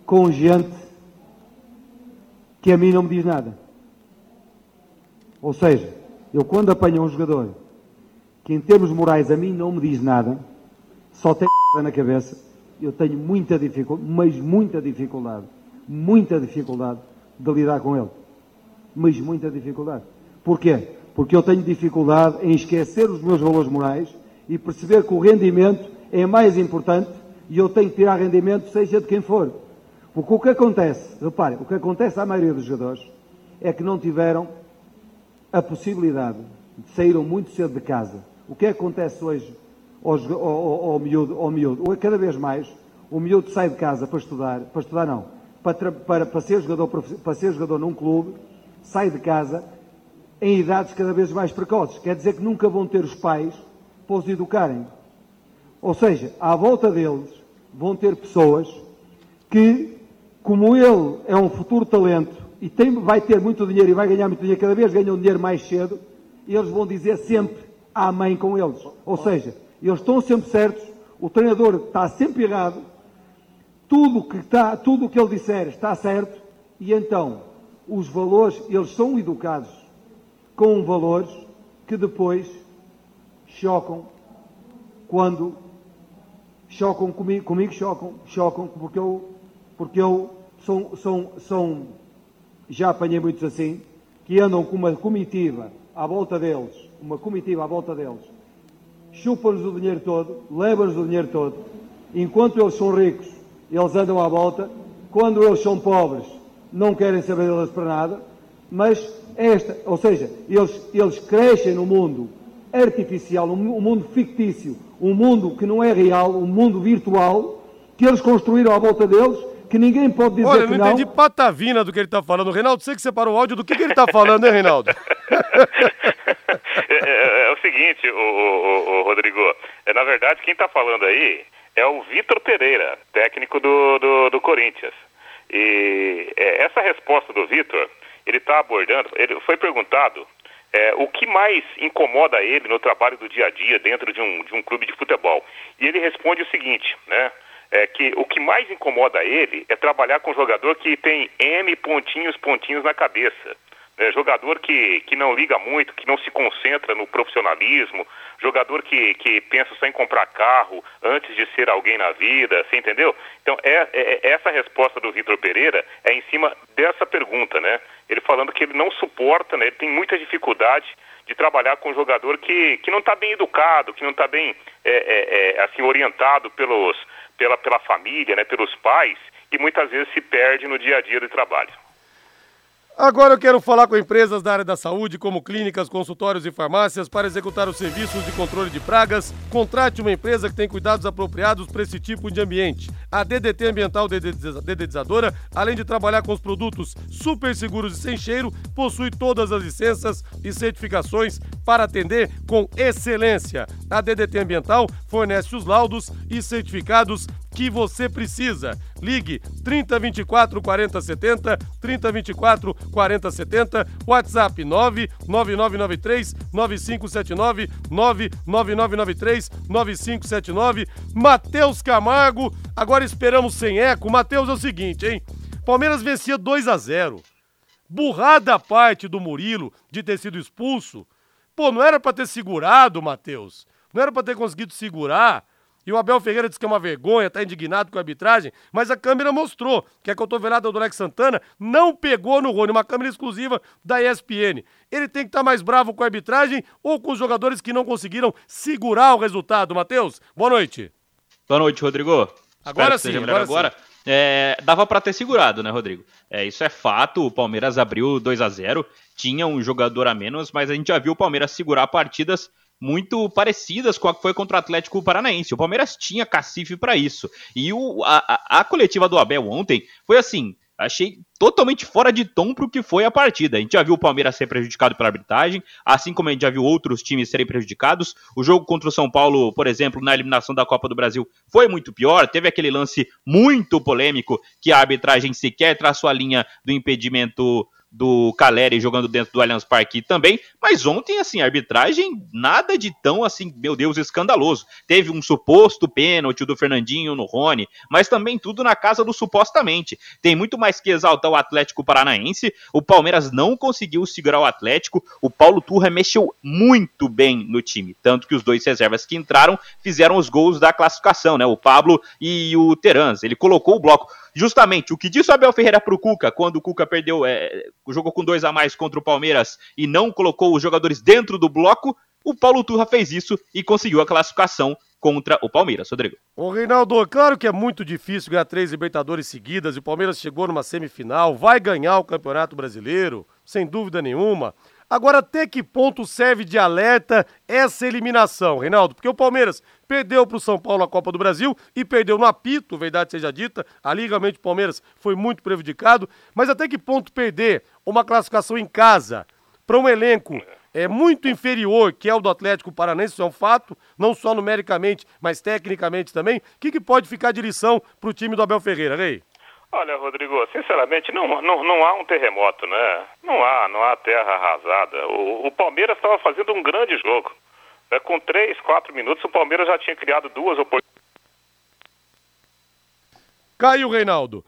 com gente que a mim não me diz nada. Ou seja, eu quando apanho um jogador que em termos morais a mim não me diz nada, só tem na cabeça, eu tenho muita dificuldade, mas muita dificuldade, muita dificuldade de lidar com ele. Mas muita dificuldade. Porquê? Porque eu tenho dificuldade em esquecer os meus valores morais e perceber que o rendimento é mais importante e eu tenho que tirar rendimento, seja de quem for. Porque o que acontece, repare, o que acontece à maioria dos jogadores é que não tiveram a possibilidade, saíram muito cedo de casa. O que acontece hoje ao, ao, ao, miúdo, ao miúdo? Cada vez mais, o miúdo sai de casa para estudar, para estudar não, para, para, para, ser jogador, para ser jogador num clube, sai de casa em idades cada vez mais precoces. Quer dizer que nunca vão ter os pais para os educarem. Ou seja, à volta deles vão ter pessoas que, como ele é um futuro talento e tem, vai ter muito dinheiro e vai ganhar muito dinheiro, cada vez ganham dinheiro mais cedo, eles vão dizer sempre mãe com eles. Ou seja, eles estão sempre certos, o treinador está sempre errado, tudo que está, tudo o que ele disser está certo, e então os valores, eles são educados com valores que depois chocam quando chocam comigo, comigo chocam, chocam, porque eu, porque eu são, são, são, já apanhei muitos assim, que andam com uma comitiva à volta deles, uma comitiva à volta deles, chupam-lhes o dinheiro todo, levam-lhes o dinheiro todo, enquanto eles são ricos, eles andam à volta, quando eles são pobres, não querem saber deles para nada, mas esta, ou seja, eles, eles crescem no mundo artificial, um mundo fictício, um mundo que não é real, um mundo virtual, que eles construíram à volta deles, que ninguém pode dizer Olha, que não. Olha, não entendi patavina do que ele está falando. Reinaldo, você que separou o áudio, do que, que ele está falando, hein, Reinaldo? é, é, é, o seguinte, o, o, o Rodrigo, é, na verdade, quem está falando aí é o Vitor Pereira, técnico do, do, do Corinthians. E é, essa resposta do Vitor, ele está abordando, ele foi perguntado é, o que mais incomoda ele no trabalho do dia a dia dentro de um, de um clube de futebol. E ele responde o seguinte, né? É que o que mais incomoda ele é trabalhar com jogador que tem M pontinhos, pontinhos na cabeça. É, jogador que, que não liga muito, que não se concentra no profissionalismo, jogador que, que pensa só em comprar carro antes de ser alguém na vida, você entendeu? Então, é, é, é essa resposta do Vitor Pereira é em cima dessa pergunta, né? Ele falando que ele não suporta, né? Ele tem muita dificuldade de trabalhar com um jogador que, que não está bem educado, que não está bem é, é, é, assim orientado pelos, pela, pela família, né? Pelos pais e muitas vezes se perde no dia a dia do trabalho. Agora eu quero falar com empresas da área da saúde, como clínicas, consultórios e farmácias, para executar os serviços de controle de pragas. Contrate uma empresa que tem cuidados apropriados para esse tipo de ambiente. A DDT Ambiental Dedetizadora, além de trabalhar com os produtos super seguros e sem cheiro, possui todas as licenças e certificações para atender com excelência. A DDT Ambiental fornece os laudos e certificados que você precisa. Ligue 3024 4070, 3024 4070, WhatsApp 99993 9579, 99993 9579. Matheus Camargo, agora esperamos sem eco. Matheus é o seguinte, hein? Palmeiras vencia 2 a 0. Burrada a parte do Murilo de ter sido expulso. Pô, não era para ter segurado, Matheus. Não era para ter conseguido segurar. E o Abel Ferreira disse que é uma vergonha, tá indignado com a arbitragem, mas a câmera mostrou que a cotovelada do Alex Santana não pegou no Rony, uma câmera exclusiva da ESPN. Ele tem que estar tá mais bravo com a arbitragem ou com os jogadores que não conseguiram segurar o resultado, Matheus? Boa noite. Boa noite, Rodrigo. Agora sim, agora, agora. Sim. É, dava para ter segurado, né, Rodrigo? É, isso é fato. O Palmeiras abriu 2 a 0 tinha um jogador a menos, mas a gente já viu o Palmeiras segurar partidas muito parecidas com a que foi contra o Atlético Paranaense. O Palmeiras tinha cacife para isso. E o, a, a, a, coletiva do Abel ontem foi assim. Achei totalmente fora de tom para o que foi a partida. A gente já viu o Palmeiras ser prejudicado pela arbitragem, assim como a gente já viu outros times serem prejudicados. O jogo contra o São Paulo, por exemplo, na eliminação da Copa do Brasil, foi muito pior. Teve aquele lance muito polêmico que a arbitragem sequer traçou a linha do impedimento do Caleri jogando dentro do Allianz Parque também, mas ontem, assim, a arbitragem, nada de tão, assim, meu Deus, escandaloso. Teve um suposto pênalti do Fernandinho no Rony, mas também tudo na casa do supostamente. Tem muito mais que exaltar o Atlético Paranaense, o Palmeiras não conseguiu segurar o Atlético, o Paulo Turra mexeu muito bem no time, tanto que os dois reservas que entraram fizeram os gols da classificação, né, o Pablo e o Terans, ele colocou o bloco justamente o que disse o Abel Ferreira para o Cuca, quando o Cuca perdeu, é, jogou com dois a mais contra o Palmeiras e não colocou os jogadores dentro do bloco, o Paulo Turra fez isso e conseguiu a classificação contra o Palmeiras, Rodrigo. Ô Reinaldo, claro que é muito difícil ganhar três Libertadores seguidas e o Palmeiras chegou numa semifinal, vai ganhar o Campeonato Brasileiro, sem dúvida nenhuma. Agora, até que ponto serve de alerta essa eliminação, Reinaldo? Porque o Palmeiras perdeu para o São Paulo a Copa do Brasil e perdeu no apito, verdade seja dita. Ali realmente o Palmeiras foi muito prejudicado. Mas até que ponto perder uma classificação em casa para um elenco é muito inferior, que é o do Atlético Paranense, isso é um fato, não só numericamente, mas tecnicamente também. O que, que pode ficar de lição para o time do Abel Ferreira, Rei? Olha, Rodrigo, sinceramente, não, não, não há um terremoto, né? Não há, não há terra arrasada. O, o Palmeiras estava fazendo um grande jogo. É, com três, quatro minutos, o Palmeiras já tinha criado duas oportunidades. Caiu, Reinaldo.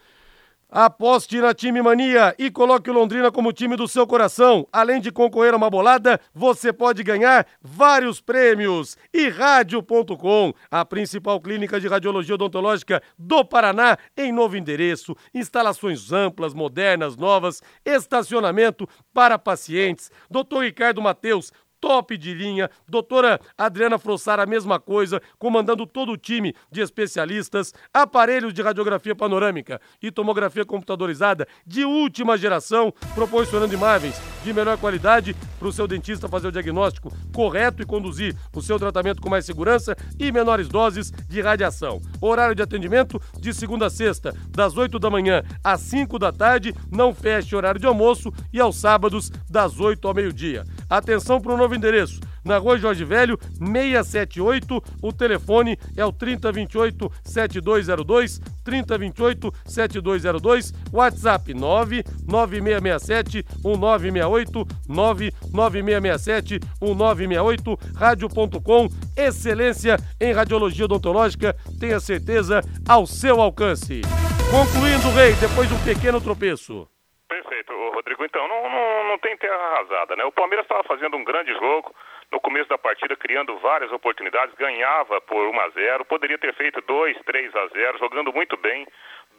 Aposte na Time Mania e coloque o Londrina como time do seu coração. Além de concorrer a uma bolada, você pode ganhar vários prêmios. E Rádio.com, a principal clínica de radiologia odontológica do Paraná, em novo endereço, instalações amplas, modernas, novas, estacionamento para pacientes. Doutor Ricardo Mateus, top de linha. Doutora Adriana Frossara, a mesma coisa, comandando todo o time de especialistas, aparelhos de radiografia panorâmica e tomografia computadorizada de última geração, proporcionando imagens de melhor qualidade para o seu dentista fazer o diagnóstico correto e conduzir o seu tratamento com mais segurança e menores doses de radiação. Horário de atendimento de segunda a sexta, das 8 da manhã às 5 da tarde, não feche horário de almoço e aos sábados, das 8 ao meio-dia. Atenção para o novo endereço na Rua Jorge Velho, 678. O telefone é o 3028 7202, 3028 7202, WhatsApp 99667 1968, 99667 1968, rádio.com, excelência em radiologia odontológica, tenha certeza ao seu alcance. Concluindo, Rei, depois de um pequeno tropeço. Perfeito, Rodrigo. Então, não, não, não tem terra arrasada, né? O Palmeiras estava fazendo um grande jogo, no começo da partida criando várias oportunidades, ganhava por 1 a 0, poderia ter feito 2, 3 a 0, jogando muito bem,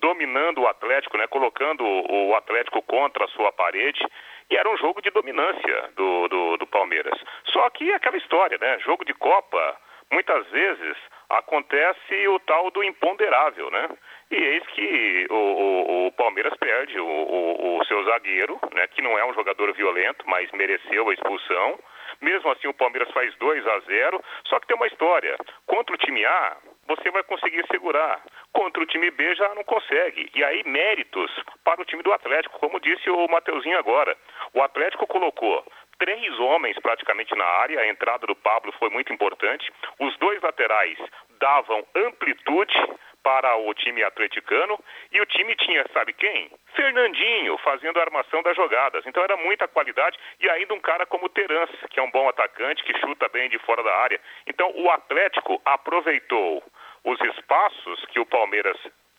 dominando o Atlético, né, colocando o Atlético contra a sua parede, e era um jogo de dominância do, do, do Palmeiras. Só que aquela história, né, jogo de Copa, muitas vezes acontece o tal do imponderável, né? E eis que o, o, o Palmeiras perde o, o, seu zagueiro, né, que não é um jogador violento, mas mereceu a expulsão. Mesmo assim, o Palmeiras faz 2 a 0. Só que tem uma história: contra o time A, você vai conseguir segurar. Contra o time B já não consegue. E aí, méritos para o time do Atlético, como disse o Mateuzinho agora. O Atlético colocou três homens praticamente na área, a entrada do Pablo foi muito importante. Os dois laterais davam amplitude para o time atleticano e o time tinha, sabe quem? Fernandinho fazendo a armação das jogadas. Então era muita qualidade e ainda um cara como Terence, que é um bom atacante, que chuta bem de fora da área. Então o Atlético aproveitou os espaços que o Palmeiras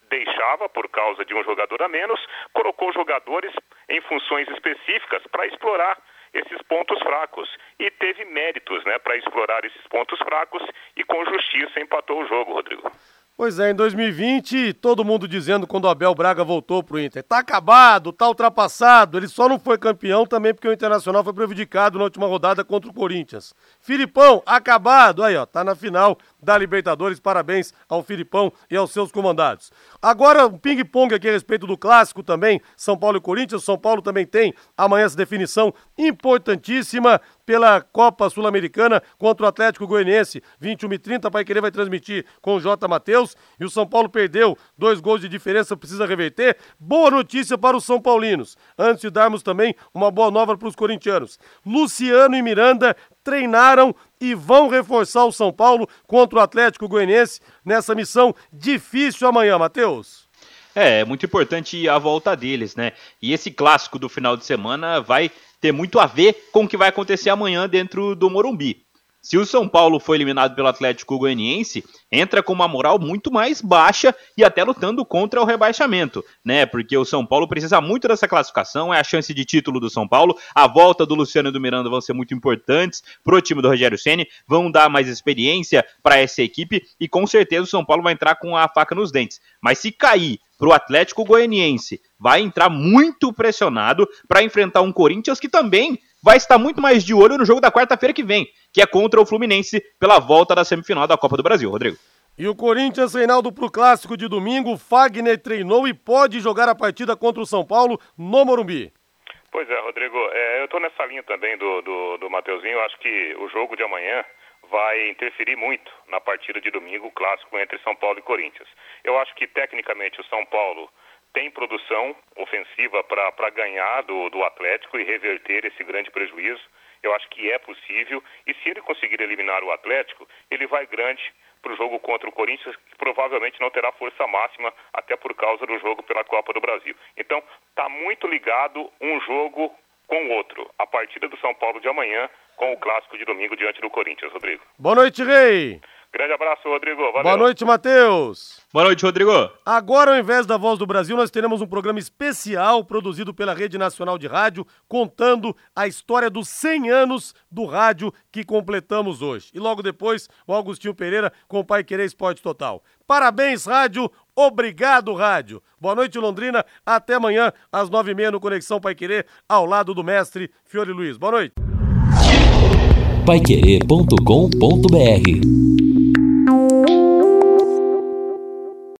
deixava por causa de um jogador a menos, colocou jogadores em funções específicas para explorar esses pontos fracos e teve méritos, né, para explorar esses pontos fracos e com justiça empatou o jogo, Rodrigo. Pois é, em 2020, todo mundo dizendo quando o Abel Braga voltou pro Inter, tá acabado, tá ultrapassado, ele só não foi campeão também porque o Internacional foi prejudicado na última rodada contra o Corinthians. Filipão, acabado, aí ó, tá na final da Libertadores, parabéns ao Filipão e aos seus comandados. Agora, um ping-pong aqui a respeito do clássico também, São Paulo e Corinthians, São Paulo também tem amanhã essa definição importantíssima pela Copa Sul-Americana contra o Atlético Goianiense, 21 e 30, Pai Querer vai transmitir com o J. Matheus, e o São Paulo perdeu, dois gols de diferença, precisa reverter. Boa notícia para os São Paulinos, antes de darmos também uma boa nova para os corintianos. Luciano e Miranda treinaram e vão reforçar o São Paulo contra o Atlético Goianiense nessa missão difícil amanhã, Matheus. É, é muito importante a volta deles, né? E esse clássico do final de semana vai ter muito a ver com o que vai acontecer amanhã dentro do Morumbi. Se o São Paulo for eliminado pelo Atlético Goianiense, entra com uma moral muito mais baixa e até lutando contra o rebaixamento, né? Porque o São Paulo precisa muito dessa classificação, é a chance de título do São Paulo. A volta do Luciano e do Miranda vão ser muito importantes pro time do Rogério Ceni, vão dar mais experiência para essa equipe e com certeza o São Paulo vai entrar com a faca nos dentes. Mas se cair pro Atlético Goianiense, vai entrar muito pressionado para enfrentar um Corinthians que também vai estar muito mais de olho no jogo da quarta-feira que vem, que é contra o Fluminense pela volta da semifinal da Copa do Brasil, Rodrigo. E o Corinthians, Reinaldo, pro clássico de domingo, Fagner treinou e pode jogar a partida contra o São Paulo no Morumbi. Pois é, Rodrigo, é, eu estou nessa linha também do, do, do Mateuzinho, eu acho que o jogo de amanhã vai interferir muito na partida de domingo, o clássico entre São Paulo e Corinthians. Eu acho que tecnicamente o São Paulo tem produção ofensiva para ganhar do, do Atlético e reverter esse grande prejuízo. Eu acho que é possível. E se ele conseguir eliminar o Atlético, ele vai grande para o jogo contra o Corinthians, que provavelmente não terá força máxima, até por causa do jogo pela Copa do Brasil. Então, está muito ligado um jogo com o outro. A partida do São Paulo de amanhã com o clássico de domingo diante do Corinthians, Rodrigo. Boa noite, Rei! Grande abraço, Rodrigo. Valeu. Boa noite, Matheus. Boa noite, Rodrigo. Agora, ao invés da Voz do Brasil, nós teremos um programa especial produzido pela Rede Nacional de Rádio, contando a história dos 100 anos do rádio que completamos hoje. E logo depois, o Augustinho Pereira com o Pai Querer Esporte Total. Parabéns, rádio. Obrigado, rádio. Boa noite, Londrina. Até amanhã, às nove e meia, no Conexão Pai Querer, ao lado do mestre Fiore Luiz. Boa noite. Paiquerê.com.br